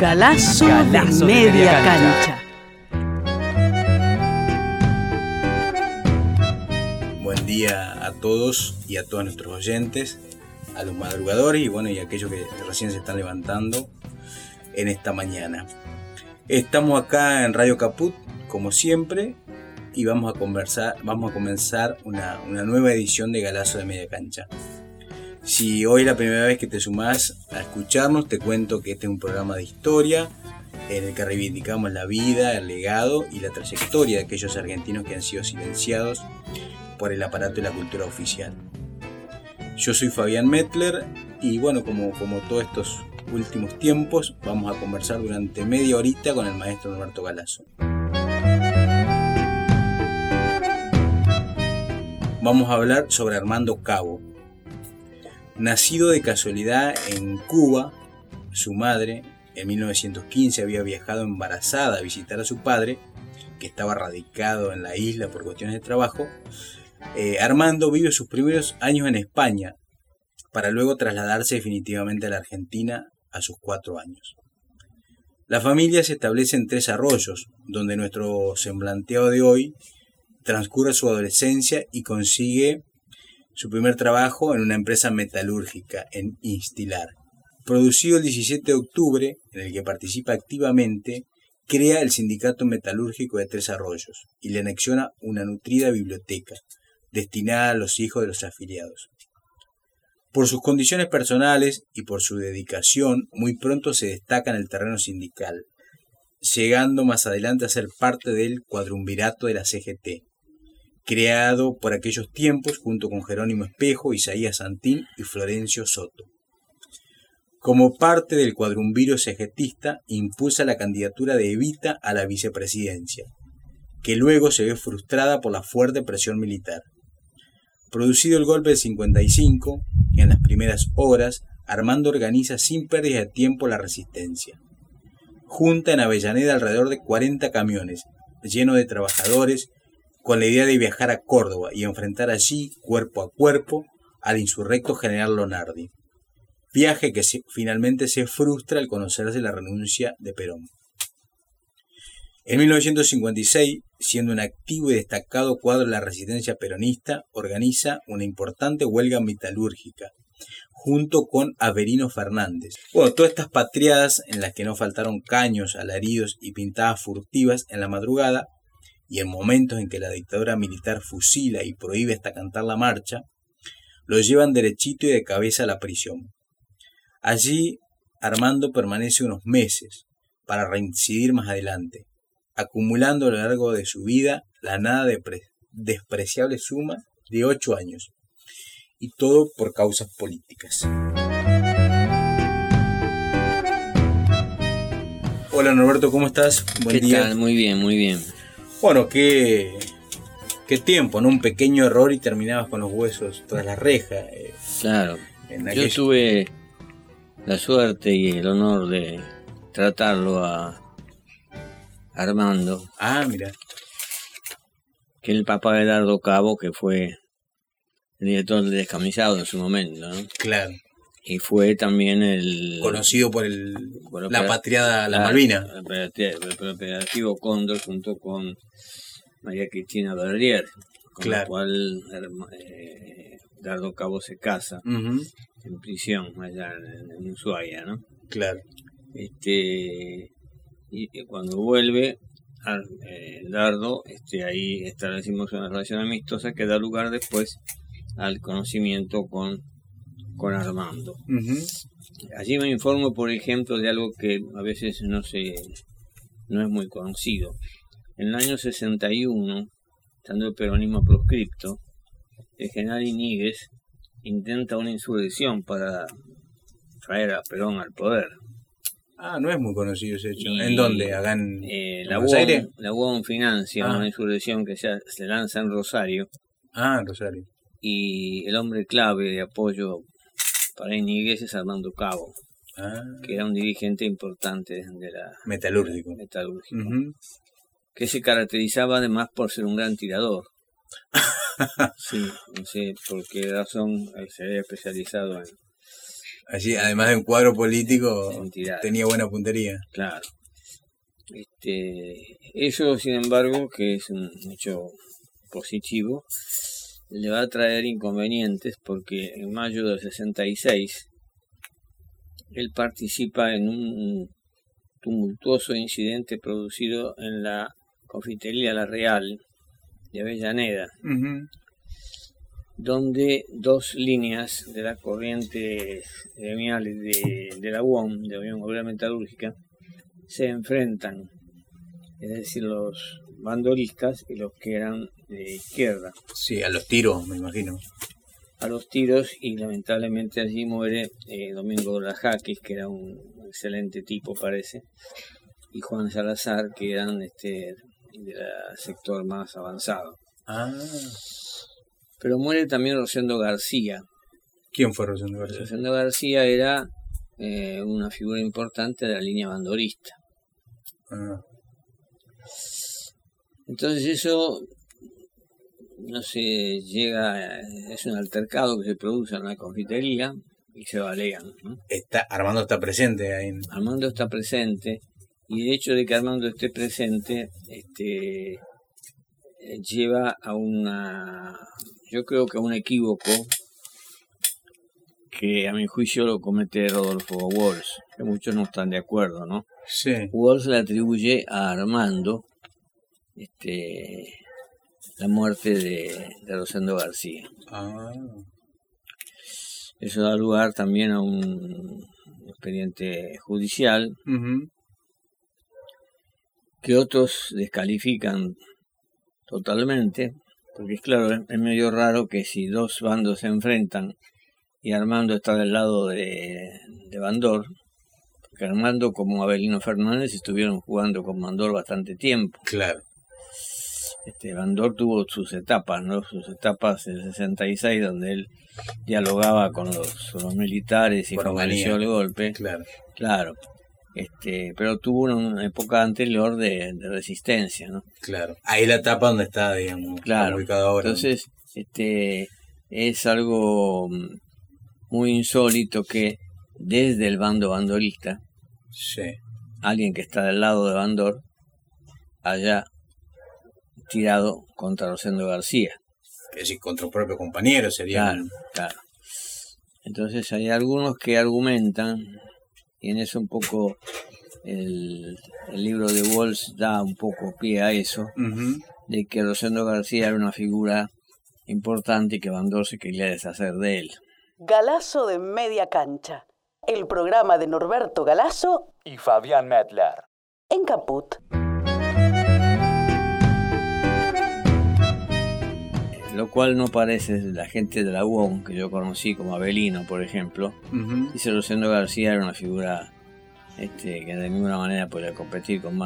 Galazo, Galazo de de media, media cancha. cancha. Buen día a todos y a todos nuestros oyentes, a los madrugadores y bueno, y a aquellos que recién se están levantando en esta mañana. Estamos acá en Radio Caput, como siempre, y vamos a conversar, vamos a comenzar una, una nueva edición de Galazo de Media Cancha. Si hoy es la primera vez que te sumás a escucharnos, te cuento que este es un programa de historia en el que reivindicamos la vida, el legado y la trayectoria de aquellos argentinos que han sido silenciados por el aparato de la cultura oficial. Yo soy Fabián Metler y bueno, como, como todos estos últimos tiempos, vamos a conversar durante media horita con el maestro Norberto Galazo. Vamos a hablar sobre Armando Cabo. Nacido de casualidad en Cuba, su madre en 1915 había viajado embarazada a visitar a su padre, que estaba radicado en la isla por cuestiones de trabajo. Eh, Armando vive sus primeros años en España, para luego trasladarse definitivamente a la Argentina a sus cuatro años. La familia se establece en Tres Arroyos, donde nuestro semblanteado de hoy transcurre su adolescencia y consigue su primer trabajo en una empresa metalúrgica en Instilar. Producido el 17 de octubre, en el que participa activamente, crea el Sindicato Metalúrgico de Tres Arroyos y le anexiona una nutrida biblioteca destinada a los hijos de los afiliados. Por sus condiciones personales y por su dedicación, muy pronto se destaca en el terreno sindical, llegando más adelante a ser parte del cuadrumvirato de la CGT, creado por aquellos tiempos junto con Jerónimo Espejo, Isaías Santín y Florencio Soto. Como parte del cuadrumviro cegetista, impulsa la candidatura de Evita a la vicepresidencia, que luego se ve frustrada por la fuerte presión militar. Producido el golpe del 55, en las primeras horas, Armando organiza sin pérdida de tiempo la resistencia. Junta en Avellaneda alrededor de 40 camiones, llenos de trabajadores, con la idea de viajar a Córdoba y enfrentar allí, cuerpo a cuerpo, al insurrecto general Lonardi. Viaje que finalmente se frustra al conocerse la renuncia de Perón. En 1956, siendo un activo y destacado cuadro de la resistencia peronista, organiza una importante huelga metalúrgica, junto con Averino Fernández. Bueno, todas estas patriadas en las que no faltaron caños, alaridos y pintadas furtivas en la madrugada, y en momentos en que la dictadura militar fusila y prohíbe hasta cantar la marcha, lo llevan derechito y de cabeza a la prisión. Allí Armando permanece unos meses para reincidir más adelante, acumulando a lo largo de su vida la nada despreciable suma de ocho años, y todo por causas políticas. Hola Norberto, ¿cómo estás? Buen ¿Qué día. Tal? Muy bien, muy bien. Bueno, qué, qué tiempo, ¿no? Un pequeño error y terminabas con los huesos tras la reja. Eh, claro. Yo tuve la suerte y el honor de tratarlo a Armando. Ah, mira. Que el papá de Dardo Cabo, que fue el director del descamisado en su momento, ¿no? Claro. Y fue también el... Conocido por el por la patriada La, la Malvina. El operativo Cóndor junto con María Cristina Berrier. Con claro. la cual eh, Dardo Cabo se casa uh -huh. en prisión allá en, en Ushuaia, ¿no? Claro. Este, y, y cuando vuelve, eh, Dardo, este, ahí establecimos una relación amistosa que da lugar después al conocimiento con, con Armando. Uh -huh. Allí me informo, por ejemplo, de algo que a veces no se no es muy conocido. En el año 61, estando el peronismo proscripto, el general Iníguez intenta una insurrección para traer a Perón al poder. Ah, no es muy conocido ese hecho. Y, ¿En dónde? ¿Acá en, Eh, la, Aires? la UOM financia Ah. una insurrección que se, se lanza en Rosario Ah, en Rosario. y el hombre clave de apoyo para es Armando Cabo, Ah, que era un dirigente importante de la metalúrgico. que se caracterizaba además por ser un gran tirador. Sí, no sé por qué razón se había especializado en, Allí, además de un cuadro político, tenía buena puntería. Claro. Este, eso, sin embargo, que es un hecho positivo, le va a traer inconvenientes porque en mayo del 66 él participa en un tumultuoso incidente producido en la confitería La Real de Avellaneda, donde dos líneas de la corriente gremial de, de la UOM, de la Unión Obrera Metalúrgica, se enfrentan, es decir, los bandolistas y los que eran de izquierda, Sí, a los tiros, me imagino. a los tiros y lamentablemente allí muere eh, Domingo Lajaquis, que era un excelente tipo parece, y Juan Salazar, que eran este del sector más avanzado. Ah. Pero muere también Rosendo García, ¿Quién fue Rosendo García? Rosendo García era eh, una figura importante de la línea bandorista. Ah. Entonces eso, no sé, llega, es un altercado que se produce en la confitería y se balean. ¿no? Está, Armando está presente ahí. Armando está presente y el hecho de que Armando esté presente este, lleva a una, yo creo que a un equívoco que a mi juicio lo comete Rodolfo Walsh, que muchos no están de acuerdo, ¿no? Sí. Walsh le atribuye a Armando este, la muerte de, de Rosendo García. Ah. Eso da lugar también a un expediente judicial que otros descalifican totalmente, porque es claro, es, es medio raro que si dos bandos se enfrentan y Armando está del lado de, de Bandor, porque Armando como Abelino Fernández estuvieron jugando con Bandor bastante tiempo. Claro. Este, Bandor tuvo sus etapas, ¿no? Sus etapas del 66, donde él dialogaba con los, con los militares y favoreció el golpe. Claro. Claro. Este, pero tuvo una, época anterior de, de resistencia, ¿no? Claro. Ahí la etapa donde está, digamos, Claro. ubicado ahora. Entonces, este, es algo mm, muy insólito que desde el bando bandorista, Sí. alguien que está del lado de Bandor haya tirado contra Rosendo García. Es decir, contra un propio compañero sería. Claro, claro. Entonces hay algunos que argumentan, y en eso un poco el, el libro de Walsh da un poco pie a eso, de que Rosendo García era una figura importante y que Bandor se quería deshacer de él. Galazo de media cancha. El programa de Norberto Galazo y Fabián Medler. en Caput. Lo cual no parece la gente de la UOM, que yo conocí como Abelino, por ejemplo. Ujú. Dice Rosendo García era una figura este, que de ninguna manera podía competir con.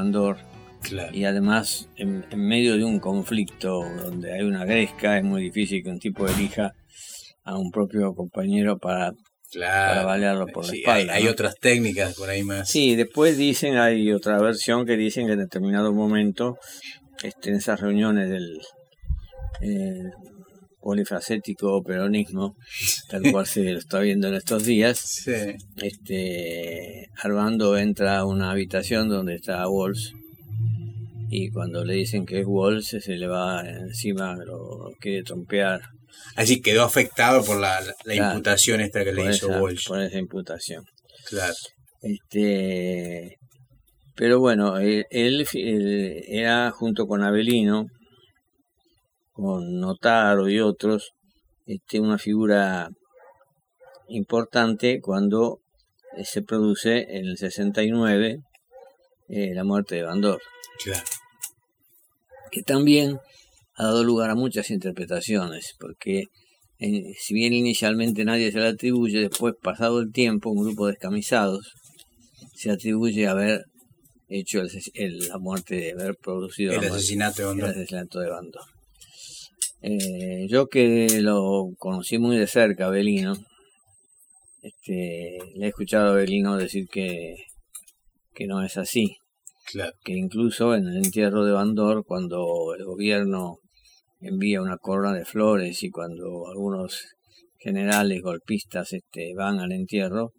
Claro. Y además, en, en medio de un conflicto donde hay una gresca, es muy difícil que un tipo elija a un propio compañero para... Claro. para balearlo por la Sí, espalda, Hay, hay otras técnicas por ahí más. Sí, después dicen, hay otra versión que dicen que en determinado momento, este, en esas reuniones del eh, polifacético peronismo, tal cual se lo está viendo en estos días, Sí. este Armando entra a una habitación donde está Walsh y cuando le dicen que es Walsh se le va encima, lo quiere trompear Así quedó afectado por la, la- la Claro. imputación esta que le hizo esa, Walsh. por esa imputación. Claro. Este, pero bueno, él, él, él era junto con Abelino, con Notaro y otros, este, una figura importante cuando eh, se produce en el 69 eh, la muerte de Bandor, Claro. que también ha dado lugar a muchas interpretaciones, porque eh, si bien inicialmente nadie se la atribuye, después, pasado el tiempo, un grupo de descamisados se atribuye a haber hecho el, la muerte, de haber producido el asesinato de Bandor. El asesinato de Bandor. Eh, yo que lo conocí muy de cerca, Abelino, este, le he escuchado a Abelino decir que, que no es así. Claro. Que incluso en el entierro de Bandor, cuando el gobierno envía una corona de flores y cuando algunos generales golpistas este, van al entierro,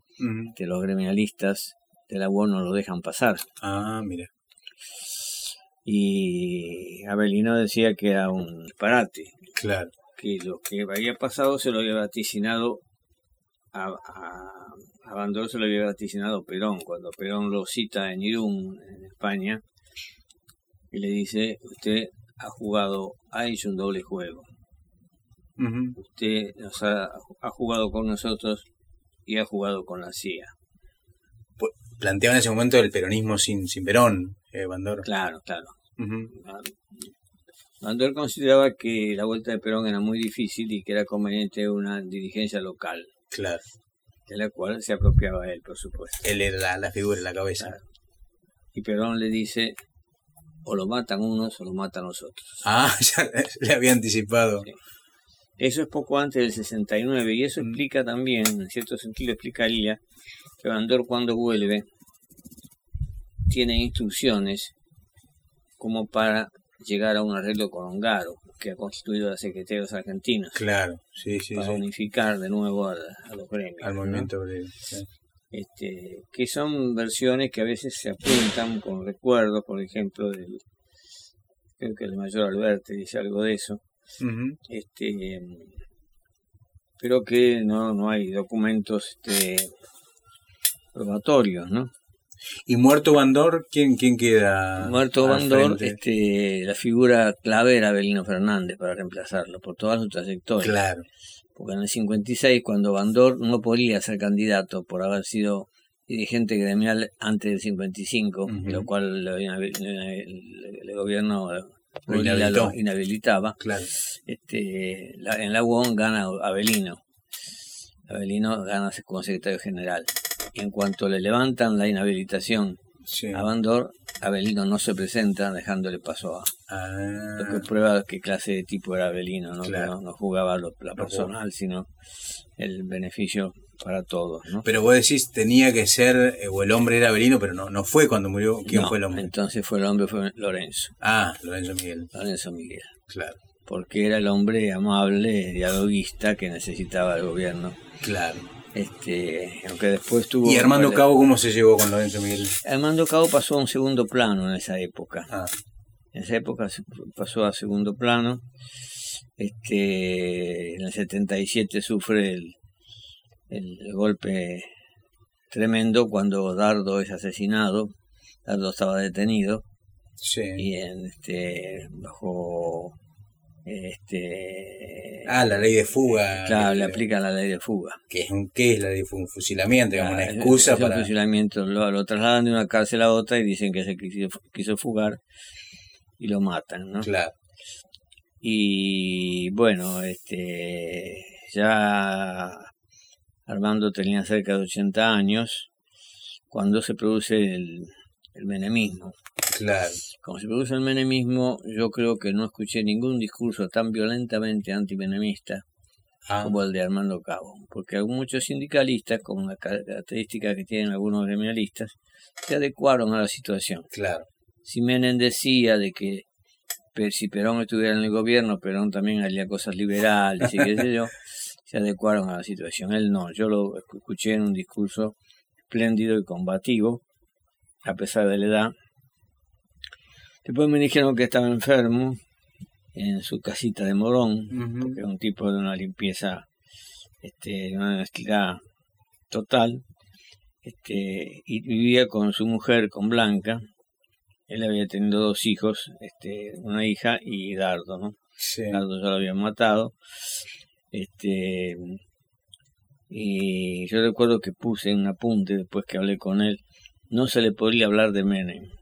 de los gremialistas de la UON no lo dejan pasar. Ah, mira. Y Abelino decía que era un disparate. Claro. Que lo que había pasado se lo había vaticinado a, a, Bandor, se lo había vaticinado Perón, cuando Perón lo cita en Irún, en España, y le dice, usted ha jugado, ha hecho un doble juego. Usted nos ha, jugado con nosotros y ha jugado con la CIA. Planteaba en ese momento el peronismo sin, sin Perón, eh, Bandor. Claro, claro. Bandor consideraba que la vuelta de Perón era muy difícil y que era conveniente una dirigencia local. Claro. De la cual se apropiaba él, por supuesto. Él era la, figura, la cabeza. Y Perón le dice, o lo matan unos o lo matan los otros. Ah, ya le había anticipado. Eso es poco antes del 69 y eso mm. explica también, en cierto sentido explicaría, que Bandor cuando vuelve tiene instrucciones como para llegar a un arreglo con Ongaro, que ha constituido la Secretaría de los Argentinos. Claro, sí, sí. Para unificar de nuevo a, los gremios. Al movimiento este, que son versiones que a veces se apuntan con recuerdos, por ejemplo, del, creo que el mayor Alberti dice algo de eso, este, pero que no, no hay documentos este, probatorios, ¿no? ¿Y muerto Bandor, quién, quién queda? Muerto Bandor, este, la figura clave era Belino Fernández para reemplazarlo, por toda su trayectoria. Claro porque en el 56, cuando Bandor no podía ser candidato por haber sido dirigente gremial antes del 55, lo cual el, gobierno lo inhabilitaba, claro. este, en la UON gana Avelino. Avelino gana como secretario general. En cuanto le levantan la inhabilitación a Bandor, Abelino no se presenta dejándole paso a. Ah. Lo que prueba qué clase de tipo era Abelino, ¿no? no, jugaba lo, la personal, sino el beneficio para todos. ¿no? Pero vos decís, tenía que ser, eh, o el hombre era Abelino, pero no, no fue cuando murió. ¿Quién fue el hombre? Entonces fue el hombre, fue Lorenzo. Ah, Lorenzo Miguel. Lorenzo Miguel. Claro. Porque era el hombre amable, dialoguista que necesitaba el gobierno. Claro. Este, aunque después tuvo. ¿Y Armando Cabo cómo se llevó con Lorenzo Miguel? Armando Cabo pasó a un segundo plano en esa época. Ah. En esa época pasó a segundo plano. Este, en el 77 sufre el, el golpe tremendo cuando Dardo es asesinado. Dardo estaba detenido. Sí. Y en este, bajo este, ah, la ley de fuga. Claro, le aplica la ley de fuga. ¿Qué es, un, qué es la ley de fuga? Un fusilamiento, digamos, una excusa para. Un fusilamiento, lo, trasladan de una cárcel a otra y dicen que se quiso, fugar y lo matan, ¿no? Claro. Y bueno, este ya Armando tenía cerca de 80 años cuando se produce el, el menemismo. Claro. Como se produce el menemismo, yo creo que no escuché ningún discurso tan violentamente antimenemista ah. como el de Armando Cabo, porque muchos sindicalistas, con la característica que tienen algunos gremialistas, se adecuaron a la situación. Claro. Si Menem decía de que si Perón estuviera en el gobierno, Perón también haría cosas liberales y qué sé yo, se adecuaron a la situación. Él no, yo lo escuché en un discurso espléndido y combativo, a pesar de la edad, Después me dijeron que estaba enfermo en su casita de Morón, porque era un tipo de una limpieza, este, de una honestidad total, este, y vivía con su mujer, con Blanca. Él había tenido dos hijos, este, una hija y Dardo, ¿no? Dardo ya lo habían matado. Este, y yo recuerdo que puse un apunte después que hablé con él, no se le podría hablar de Menem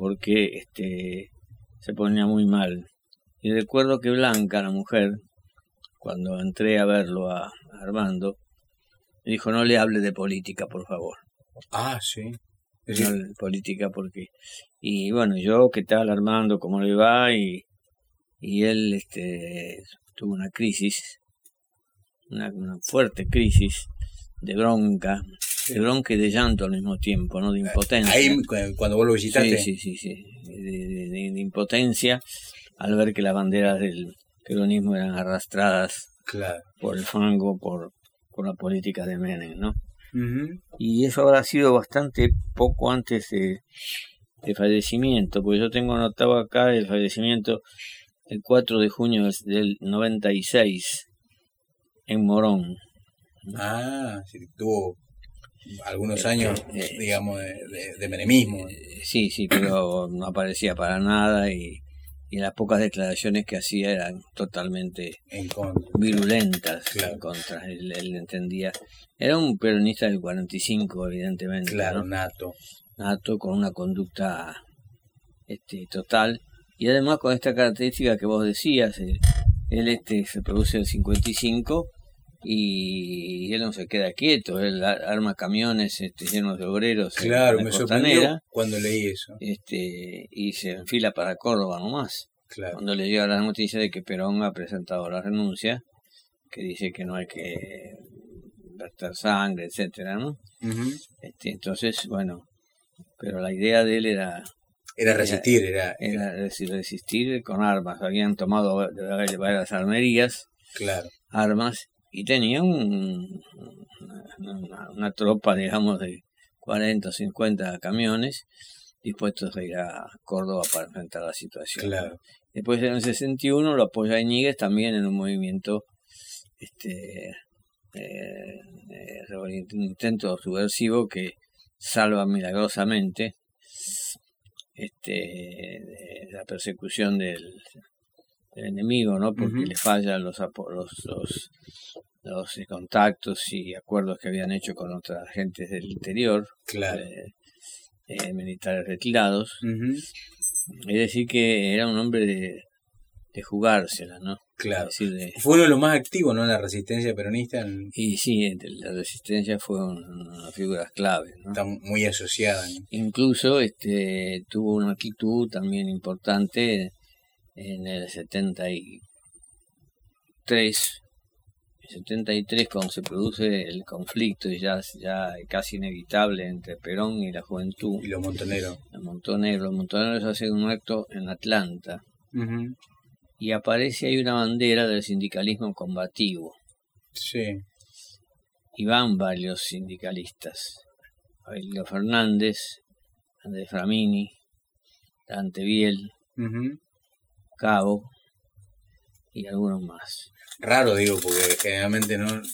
porque este, se ponía muy mal. Y recuerdo que Blanca, la mujer, cuando entré a verlo a Armando, me dijo, no le hable de política, por favor. Ah, sí. no en política porque y bueno yo qué tal Armando cómo le va y y él este tuvo una crisis una, una fuerte crisis de bronca bronca y de llanto al mismo tiempo no de impotencia Ahí cu- cuando vos lo visitaste. sí sí sí sí de, de- de- de impotencia al ver que las banderas del peronismo eran arrastradas Claro. por el fango por por la política de Menem no Ujú. y eso habrá sido bastante poco antes de, de fallecimiento, porque yo tengo anotado acá el fallecimiento el 4 de junio del- del 96 en Morón. Ah, sí, tuvo algunos años, eh, digamos, de, de- de menemismo. Eh, Sí, sí, pero no aparecía para nada y, y las pocas declaraciones que hacía eran totalmente En contra. virulentas Claro. en contra. Él, él entendía. Era un peronista del 45, evidentemente. Claro, ¿no? nato. nato con una conducta este total y además con esta característica que vos decías eh, él este se produce el 55 y él no se queda quieto él arma camiones este, llenos de obreros en Claro, la me sorprendió cuando leí eso. este y se enfila para Córdoba nomás Claro. cuando le llega la noticia de que Perón ha presentado la renuncia que dice que no hay que verter sangre etcétera no Ujú. este, entonces bueno pero la idea de él era Era resistir, era. era resi- resistir con armas. Habían tomado va- va- varias armerías, Claro. armas, y tenía un, una, tropa, digamos, de 40 o 50 camiones dispuestos a ir a Córdoba para enfrentar la situación. Claro. Después en el 61 lo apoya Iñiguez también en un movimiento, este, eh, eh, un intento subversivo que salva milagrosamente este de la persecución del, del enemigo, ¿no? Porque le fallan los, los, los, los contactos y acuerdos que habían hecho con otras agentes del interior, Claro. eh, eh, militares retirados. Es decir, que era un hombre de, de jugársela, ¿no? Claro. Es decir, de- Fue uno de los más activos, ¿no? En la resistencia peronista. en- y sí, la resistencia fue un- una figura clave, ¿no? Está muy asociada. ¿no? Incluso este, tuvo una actitud también importante en el 73. En 73, cuando se produce el conflicto ya, ya casi inevitable entre Perón y la juventud, Y los montoneros. los montoneros, los montoneros hacen un acto en Atlanta y aparece ahí una bandera del sindicalismo combativo. Sí. y van varios sindicalistas. Aurelio Fernández, Andrés Framini, Dante Biel. Cabo y algunos más. Raro, digo, porque generalmente no. Los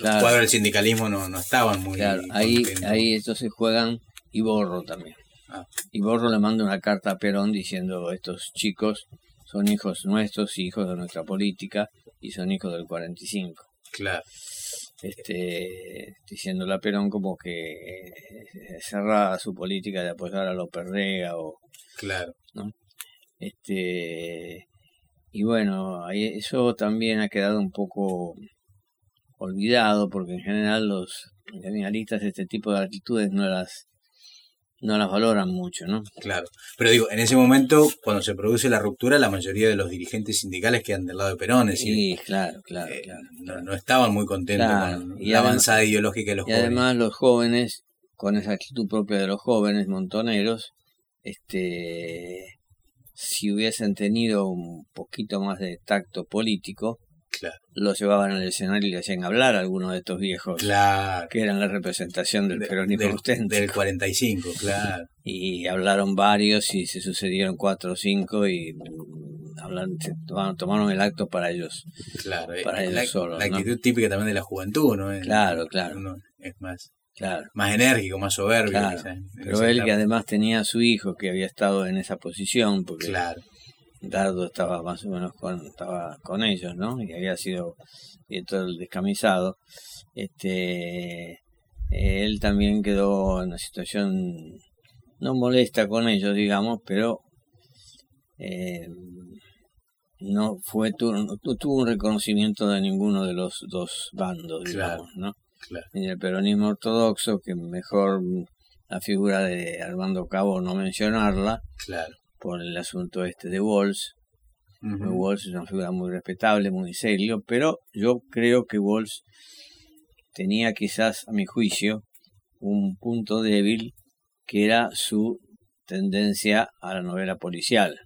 Claro. cuadros del sindicalismo no, no estaban muy. Claro, ahí, contentos. ahí entonces juegan y Borro también. Ah. Y Borro le manda una carta a Perón diciendo estos chicos son hijos nuestros, hijos de nuestra política y son hijos del 45. Claro. este, diciéndole a Perón como que eh, cerraba su política de apoyar a López Rega o Claro. Este y bueno eso también ha quedado un poco olvidado porque en general los gremialistas este tipo de actitudes no las no las valoran mucho no Claro. Pero digo, en ese momento, cuando se produce la ruptura, la mayoría de los dirigentes sindicales quedan del lado de Perón. Es decir, sí claro claro, eh, claro, no, claro. no estaban muy contentos Claro, con y la adem- avanzada ideológica de los y jóvenes. además los jóvenes con esa actitud propia de los jóvenes montoneros este si hubiesen tenido un poquito más de tacto político Claro. lo llevaban al escenario y le hacían hablar a algunos de estos viejos Claro. que eran la representación del De- peronismo del, auténtico. del 45, claro. y hablaron varios y se sucedieron cuatro o cinco y mm, tomaron, el acto para ellos Claro. eh, Para ellos la, solos, la ¿no? actitud típica también de la juventud, ¿no? Es- Claro, claro. Uno es más, claro más enérgico, más soberbio. Claro, quizás, pero él etapa. que además tenía a su hijo que había estado en esa posición porque Claro. Dardo estaba más o menos con, estaba con ellos, ¿no? Y había sido el descamisado. Este, él también quedó en una situación no molesta con ellos, digamos, pero eh, no fue tu, no tuvo un reconocimiento de ninguno de los dos bandos, digamos, Claro. ¿no? Claro. en el peronismo ortodoxo, que mejor la figura de Armando Cabo no mencionarla Claro. por el asunto este de Walsh. Ujú. Walsh es una figura muy respetable, muy serio, pero yo creo que Walsh tenía quizás, a mi juicio, un punto débil que era su tendencia a la novela policial.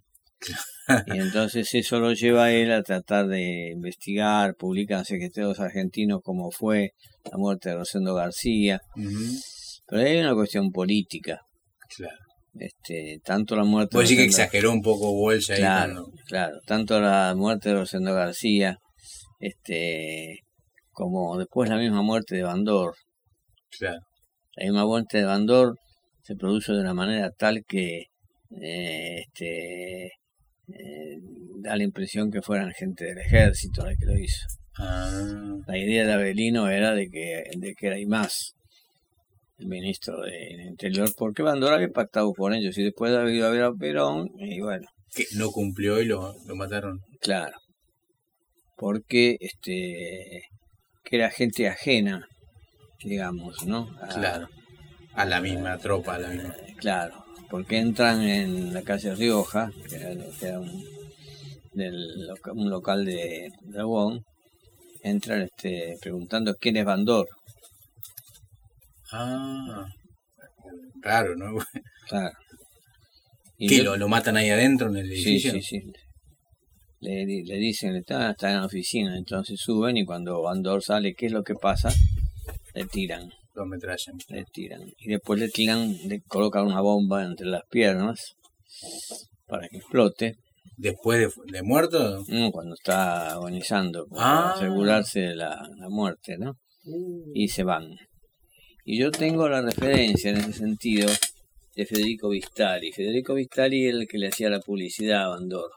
Y entonces eso lo lleva a él a tratar de investigar, publican secretarios argentinos como fue la muerte de Rosendo García, Ujú. pero hay una cuestión política. Claro. Este, tanto la muerte Puedo decir que exageró un poco ahí. Claro, cuando- claro. Tanto la muerte de Rosendo García, este, como después la misma muerte de Bandor. Claro. La misma muerte de Bandor se produjo de una manera tal que eh, este, eh, da la impresión que fueran gente del ejército la que lo hizo. Ah, La idea de Avelino era de que, de que era más el ministro del Interior, porque Bandor había pactado con ellos y después había ido a ver a Perón, y bueno, que no cumplió y lo, lo mataron. Claro. Porque este que era gente ajena, digamos, ¿no? A- Claro. A la misma tropa, a la misma. Claro. Porque entran en la calle Rioja, que era, que era un, del un local de Dragón, entran este, preguntando quién es Bandor. Ah, raro, ¿no? Claro. Y ¿Qué? yo- ¿Lo, lo matan ahí adentro en el Sí, edificio? sí, sí. Le, di- le dicen, está, está en la oficina, entonces suben y cuando Bandor sale, ¿qué es lo que pasa? Le tiran. Lo ametrallan. le tiran y después le tiran, le colocan una bomba entre las piernas para que explote ¿Después de, de muerto? ¿no? cuando está agonizando para Ah. asegurarse de la, la muerte ¿no? y se van y yo tengo la referencia en ese sentido de Federico Vistali Federico Vistali era el que le hacía la publicidad a Bandor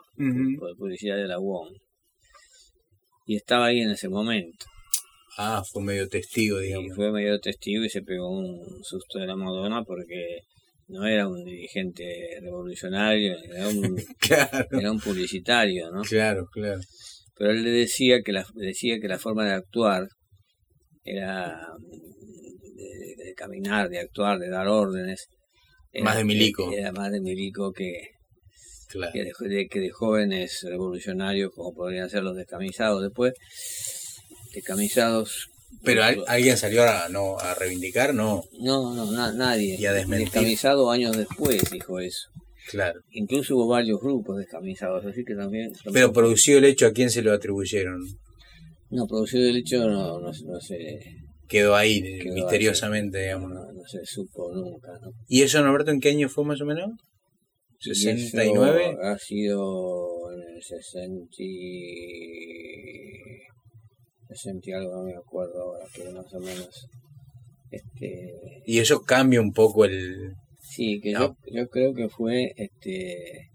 por publicidad de la UOM y estaba ahí en ese momento Ah, fue medio testigo, Y digamos. fue medio testigo y se pegó un susto de la Madonna porque no era un dirigente revolucionario, era un, Claro, era un publicitario, ¿no? claro, claro. Pero él le decía que la, decía que la forma de actuar era de, de caminar, de actuar, de dar órdenes. era- Más de milico. Era más de milico que, claro. que, de- que de jóvenes revolucionarios como podrían ser los descamisados. Después, descamisados Pero ¿al- alguien salió a, no, a reivindicar, no. No, no, na- nadie. Y a desmentir. Descamisado años después dijo eso. Claro. Incluso hubo varios grupos descamisados, así que también... Pero producido el hecho, ¿a quién se lo atribuyeron? No, producido el hecho no, no, no se... Quedó ahí, quedó misteriosamente, digamos. No, no se supo nunca, ¿no? ¿Y eso, Norberto, en qué año fue más o menos? Y ¿69? eso Ha sido en el 60 y... 60 y algo, no me acuerdo ahora, pero más o menos... Este, Y eso cambia un poco el... Sí, que No. yo, yo creo que fue este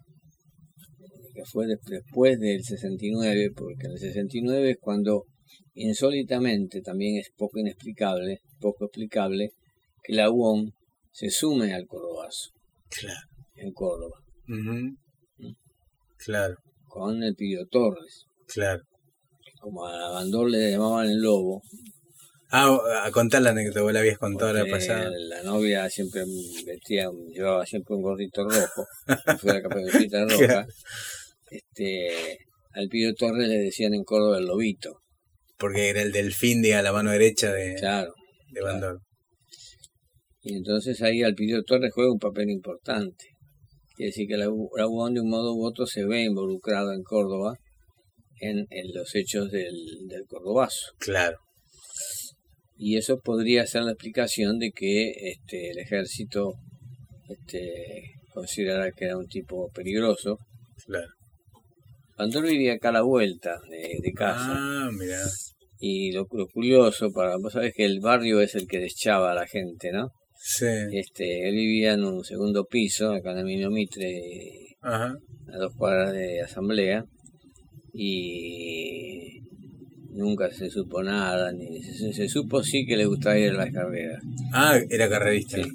que fue des- después del 69, porque en el 69 es cuando insólitamente también es poco inexplicable, poco explicable que la UOM se sume al Cordobazo Claro. en Córdoba Ujú. Claro, con el Pidio Torres, claro. Como a Bandor le llamaban el lobo, Ah, a contar la anécdota, vos la habías contado la pasada. la novia siempre vestía, llevaba siempre un gorrito rojo, fue la caperucita roja. Este, al Pidio Torres le decían en Córdoba el lobito, Porque era el delfín de a la mano derecha de, claro. de Bandor. Y entonces ahí Alpidio Torres juega un papel importante. Quiere decir que la, la UON de un modo u otro se ve involucrado en Córdoba en, en los hechos del, del Cordobazo. Claro. Y eso podría ser la explicación de que este, el ejército este, considerara que era un tipo peligroso. Claro. Bandor vivía acá a la vuelta de, de casa. Ah, mira. Y lo, lo curioso, para vos sabés que el barrio es el que deschaba a la gente, ¿no? Sí. Este, él vivía en un segundo piso, acá en Emilio Mitre, Ajá. a dos cuadras de asamblea, y nunca se supo nada, ni se, se supo sí que le gustaba ir a las carreras, Ah, era carrerista. Sí.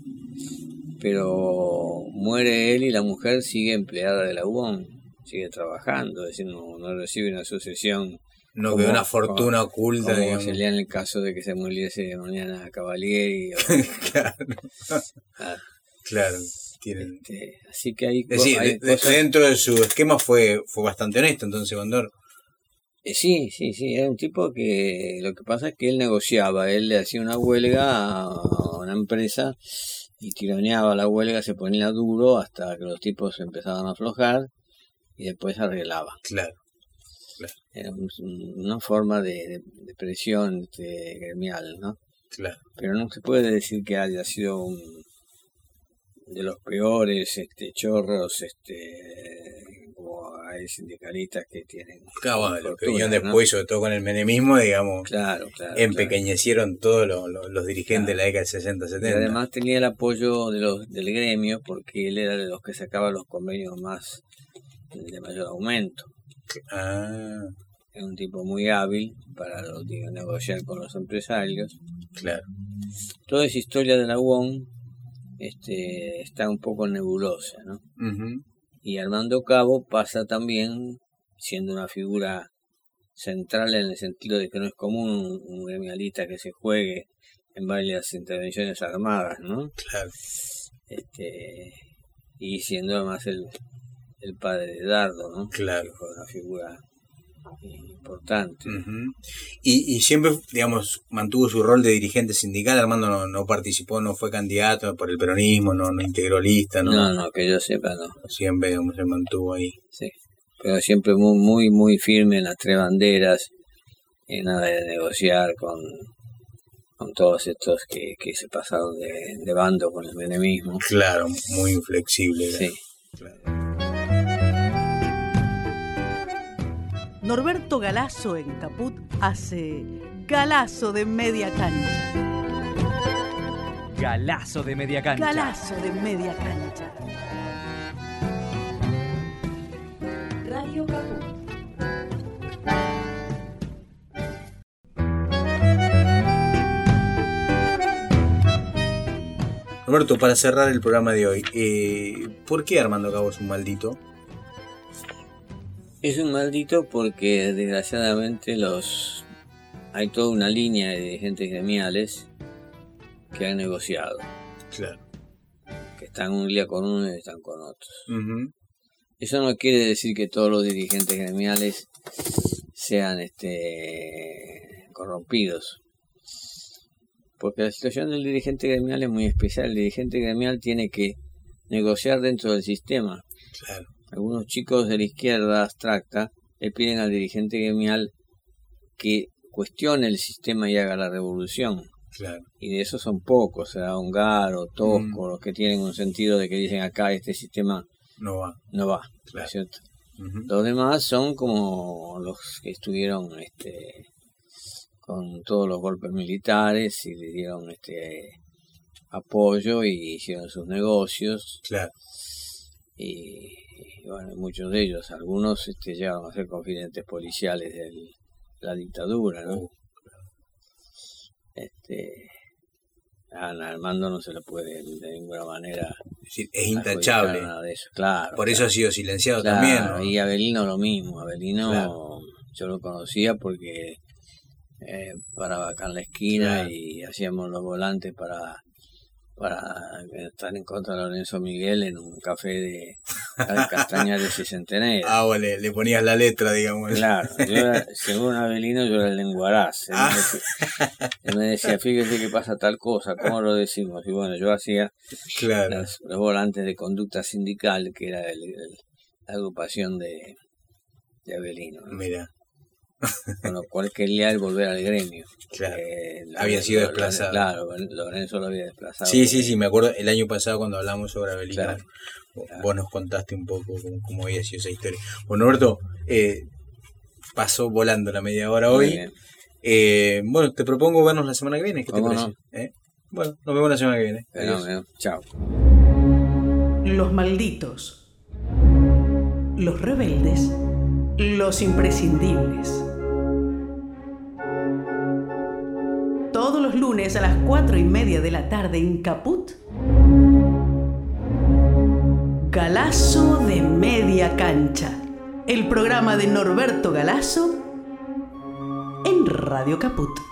pero muere él y la mujer sigue empleada de la UON, sigue trabajando, es decir, no, no recibe una sucesión No Como- quedó una fortuna oculta, Como sería en el caso de que se muriese mañana Cavalieri. o- claro, ah, claro. Tienen... este, así que hay, Es decir, hay de- de- cosas- dentro de su esquema fue, fue bastante honesto, entonces Condor. Eh, Sí, sí, sí, era un tipo que lo que pasa es que él negociaba, él le hacía una huelga a una empresa y tironeaba la huelga, se ponía duro hasta que los tipos empezaban a aflojar y después arreglaba. Claro, Era un- una forma de, de- de presión este, gremial, ¿no? claro. Pero no se puede decir que haya sido un de los peores este, chorros, este, como hay sindicalistas que tienen. Claro, bueno, lo que vinieron ¿no? después, sobre todo con el menemismo, digamos, Claro, claro. claro. empequeñecieron todos los, los- los dirigentes de la década del 60, Y 70. además tenía el apoyo de los, del gremio porque él era de los que sacaba los convenios más de mayor aumento. Ah, Era un tipo muy hábil para digo, negociar con los empresarios. claro. Toda esa historia de la UON este, está un poco nebulosa, ¿no? Y Armando Cabo pasa también siendo una figura central en el sentido de que no es común un, un gremialista que se juegue en varias intervenciones armadas, ¿no? Claro. este y siendo además el, el padre de Dardo, ¿no? Claro. Que fue una figura importante. Ujú. y, y siempre, digamos, mantuvo su rol de dirigente sindical. Armando no, no participó, no fue candidato por el peronismo, no, no integró lista, no. No, no, que yo sepa, no. Siempre, digamos, se mantuvo ahí. Sí. Pero siempre muy, muy, muy firme en las tres banderas, en nada de negociar con, con todos estos que, que se pasaron de, de bando con el menemismo. Claro, muy inflexible. Sí. Norberto Galazo en Caput hace Galazo de media cancha. Galazo de media cancha. Galazo de media cancha. Radio Caput. Roberto, para cerrar el programa de hoy, eh, ¿por qué Armando Cabo es un maldito? Es un maldito porque desgraciadamente los hay toda una línea de dirigentes gremiales que han negociado, Claro. que están un día con uno y están con otros. Eso no quiere decir que todos los dirigentes gremiales sean este corrompidos. Porque la situación del dirigente gremial es muy especial. El dirigente gremial tiene que negociar dentro del sistema. Claro. Algunos chicos de la izquierda abstracta le piden al dirigente gremial que cuestione el sistema y haga la revolución. Claro. Y de esos son pocos, será Hongaro, Tosco, Mm. los que tienen un sentido de que dicen acá este sistema No va. no va, ¿no Claro. cierto? Los demás son como los que estuvieron este, con todos los golpes militares y le dieron este apoyo y hicieron sus negocios Claro. Y, y, bueno, muchos de ellos, algunos este, llegaron a ser confidentes policiales de la dictadura, ¿no? Este, a Armando no se le puede de ninguna manera es decir, es adjudicar intachable. nada de eso, claro. Por eso ha sido silenciado Claro, también. ¿no? Y Abelino lo mismo. Abelino yo lo conocía porque eh, paraba acá en la esquina y hacíamos los volantes para para estar en contra de Lorenzo Miguel en un café de Castañares y Centeneras. Ah, vos le, le ponías la letra, digamos. Claro, yo era- según Abelino yo era el lenguaraz. Él, Ah. me decía, él me decía, fíjese que pasa tal cosa, ¿cómo lo decimos? Y bueno, yo hacía Claro. las- los volantes de conducta sindical, que era el- el- la agrupación de, de Abelino, ¿no? Mira, con lo cual quería él volver al gremio. Claro. Había sido Lo- desplazado. Claro, Lorenzo lo había desplazado. sí, sí, sí, me acuerdo el año pasado cuando hablamos sobre Abelino. Claro. vos- Claro. Vos nos contaste un poco cómo, cómo había sido esa historia. Bueno, Roberto, eh, pasó volando la media hora hoy. Eh, bueno, te propongo vernos la semana que viene. ¿Qué te ¿Cómo parece? ¿Eh? Bueno, nos vemos la semana que viene. Adiós. Chao. Los malditos. Los rebeldes. Los imprescindibles. Lunes a las cuatro y media de la tarde en Caput. Galazo de media cancha. El programa de Norberto Galazo en Radio Caput.